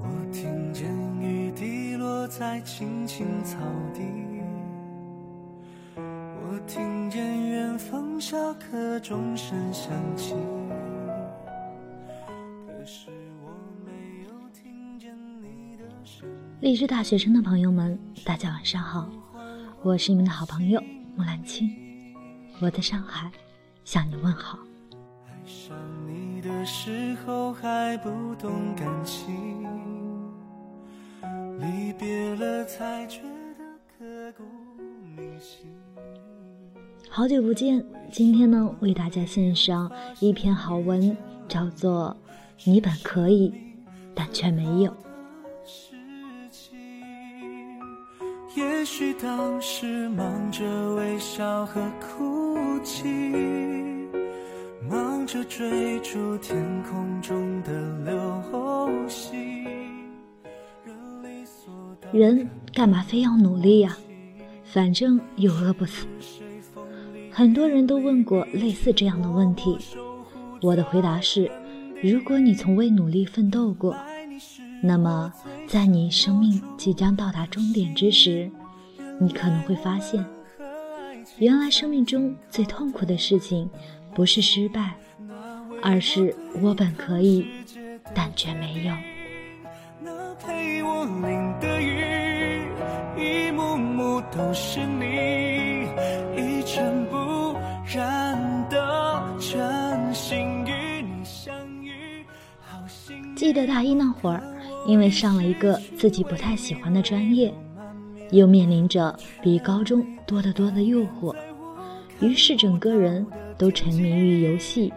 我听见雨滴落在青青草地，我听见远方下课钟声响起。励志大学生的朋友们，大家晚上好，我是你们的好朋友木兰青，我在上海向你问好。爱上你的时候还不懂感情，离别了才觉得刻骨铭心。好久不见，今天呢为大家献上一篇好文，叫做《你本可以，但却没有》。也许当时忙着微笑和哭泣，忙着追逐天空中的流星，人理所人干嘛非要努力呀、反正又饿不死。很多人都问过类似这样的问题，我的回答是：如果你从未努力奋斗过，那么在你生命即将到达终点之时，你可能会发现，原来生命中最痛苦的事情不是失败，而是我本可以，但却没有。那陪我淋的雨，一幕幕都是你，一尘不染的真心与你相遇，好幸运记得大一那会儿，因为上了一个自己不太喜欢的专业，又面临着比高中多得多的诱惑，于是整个人都沉迷于游戏，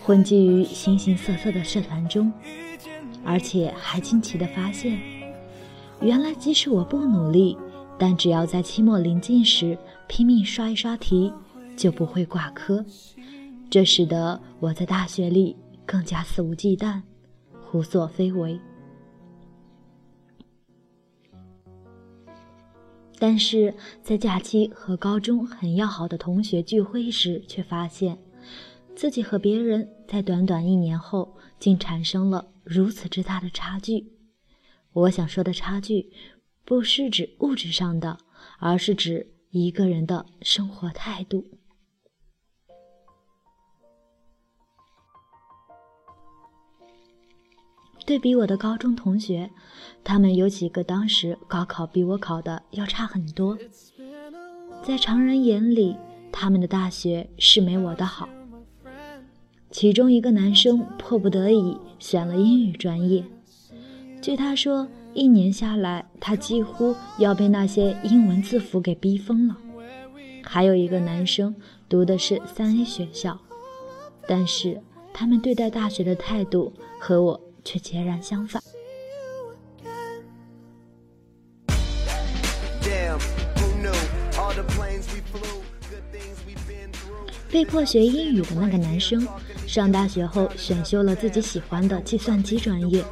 混迹于形形色色的社团中，而且还惊奇地发现，原来即使我不努力，但只要在期末临近时拼命刷一刷题，就不会挂科。这使得我在大学里更加肆无忌惮，胡作非为。但是在假期和高中很要好的同学聚会时，却发现自己和别人在短短一年后，竟产生了如此之大的差距。我想说的差距，不是指物质上的，而是指一个人的生活态度。对比我的高中同学，他们有几个当时高考比我考的要差很多。在常人眼里，他们的大学是没我的好。其中一个男生迫不得已选了英语专业，据他说，一年下来，他几乎要被那些英文字符给逼疯了。还有一个男生读的是三 A 学校，但是他们对待大学的态度和我却截然相反。被迫学英语的那个男生，上大学后选修了自己喜欢的计算机专业，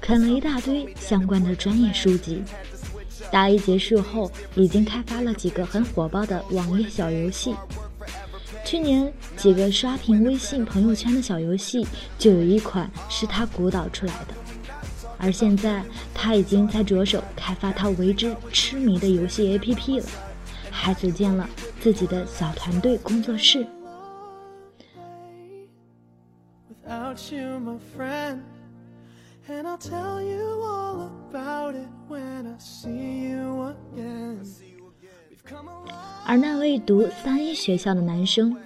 啃了一大堆相关的专业书籍。大一结束后，已经开发了几个很火爆的网页小游戏。去年几个刷屏微信朋友圈的小游戏，就有一款是他鼓捣出来的。而现在，他已经在着手开发他为之痴迷的游戏 APP 了，还组建了自己的小团队工作室。而那位读三一学校的男生，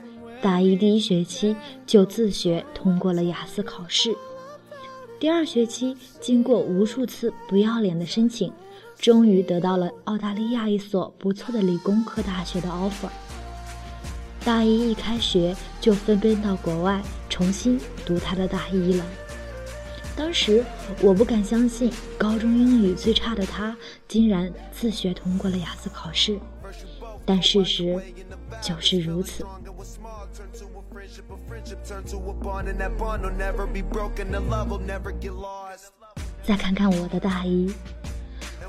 大一第一学期就自学通过了雅思考试，第二学期经过无数次不要脸的申请，终于得到了澳大利亚一所不错的理工科大学的 offer。大一一开学就飞奔到国外重新读他的大一了。当时我不敢相信，高中英语最差的他竟然自学通过了雅思考试，但事实就是如此。再看看我的大一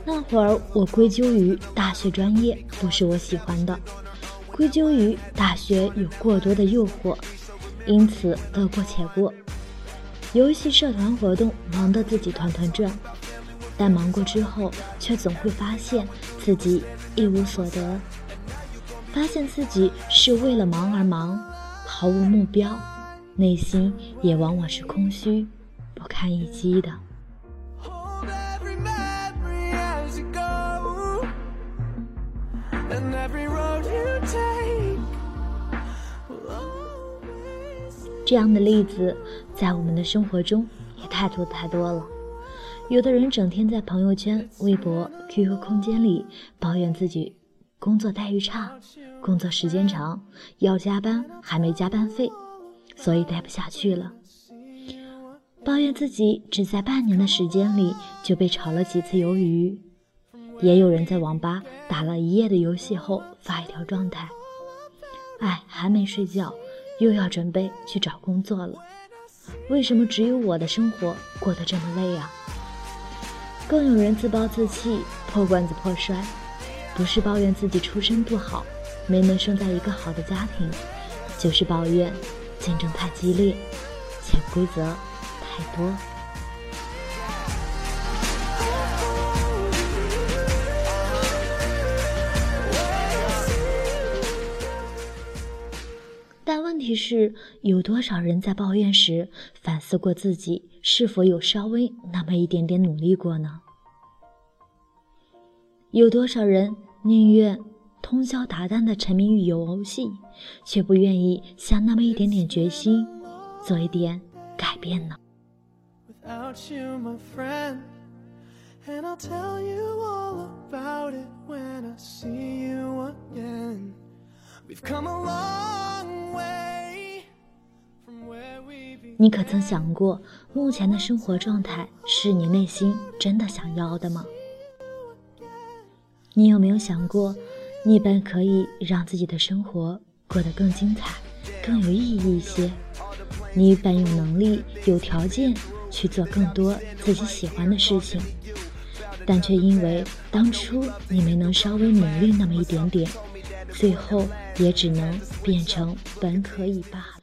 那会儿我归咎于大学专业不是我喜欢的归咎于大学有过多的诱惑因此得过且过。游戏社团活动忙得自己团团转但忙过之后却总会发现自己一无所得。发现自己是为了忙而忙，毫无目标，内心也往往是空虚、不堪一击的。这样的例子在我们的生活中也太多太多了。有的人整天在朋友圈、微博、QQ 空间里抱怨自己工作待遇差、工作时间长，要加班还没加班费，所以待不下去了。抱怨自己只在半年的时间里就被炒了几次鱿鱼。也有人在网吧打了一夜的游戏后发一条状态：“哎，还没睡觉，又要准备去找工作了。为什么只有我的生活过得这么累啊？”更有人自暴自弃、破罐子破摔，不是抱怨自己出身不好，没能生在一个好的家庭，就是抱怨竞争太激烈，潜规则太多。但问题是，有多少人在抱怨时反思过自己是否有稍微那么一点点努力过呢？有多少人宁愿通宵达旦的沉迷于游戏，却不愿意下那么一点点决心，做一点改变呢？without you, my friend. And I'll tell you all about it when I see you again. We've come a long way from where we began. 你可曾想过，目前的生活状态是你内心真的想要的吗？你有没有想过，你本可以让自己的生活过得更精彩、更有意义一些？你本有能力、有条件去做更多自己喜欢的事情，但却因为当初你没能稍微努力那么一点点，最后也只能变成本可以罢了。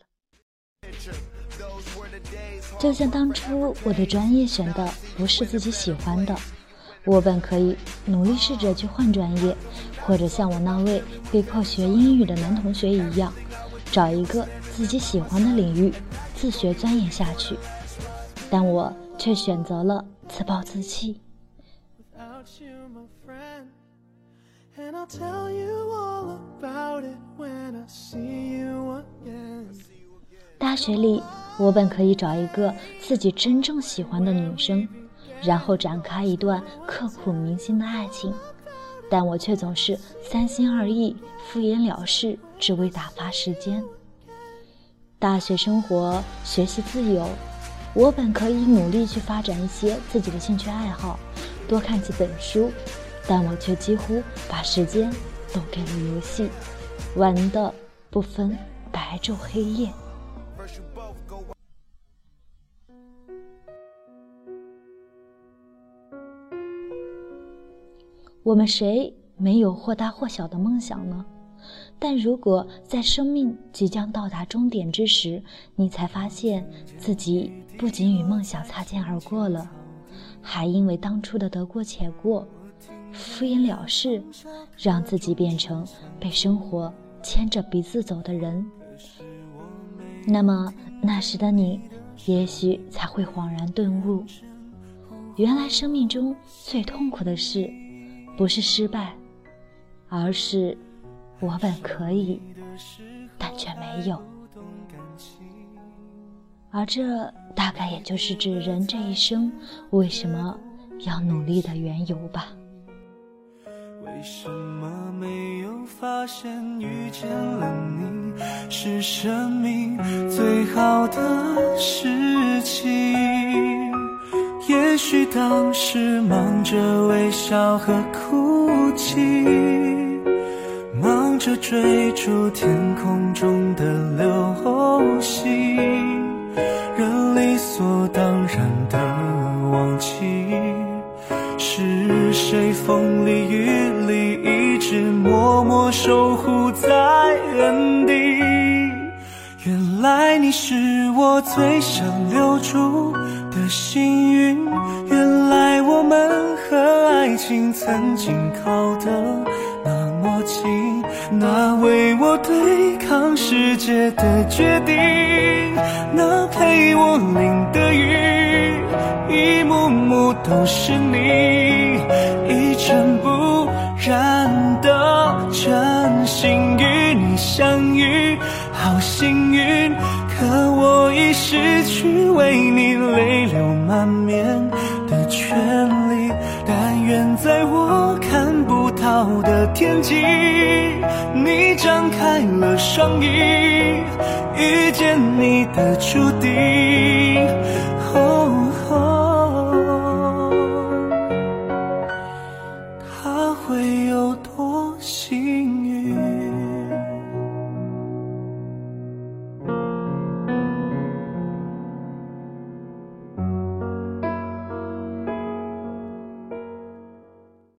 就像当初我的专业选的不是自己喜欢的，我本可以努力试着去换专业，或者像我那位被迫学英语的男同学一样，找一个自己喜欢的领域自学钻研下去。但我却选择了自暴自弃。And I'll tell you all about it when I see you again. 大学里，我本可以找一个自己真正喜欢的女生，然后展开一段刻骨铭心的爱情，但我却总是三心二意、敷衍了事，只为打发时间。大学生活，学习自由，我本可以努力去发展一些自己的兴趣爱好，多看几本书，但我却几乎把时间都给了游戏，玩的不分白昼黑夜。我们谁没有或大或小的梦想呢？但如果在生命即将到达终点之时，你才发现自己不仅与梦想擦肩而过了，还因为当初的得过且过、敷衍了事，让自己变成被生活牵着鼻子走的人。那么那时的你，也许才会恍然顿悟，原来生命中最痛苦的事，不是失败，而是我本可以，但却没有。而这大概也就是指人这一生为什么要努力的缘由吧。为什么没有发现遇见了你是生命最好的事情？也许当时忙着微笑和哭泣，忙着追逐天空中爱情曾经靠得那么近，那为我对抗世界的决定，那陪我淋的雨，一幕幕都是你，一尘不染的真心与你相遇。好幸运，可我已失去为你好的天际，你张开了双翼，遇见你的注定。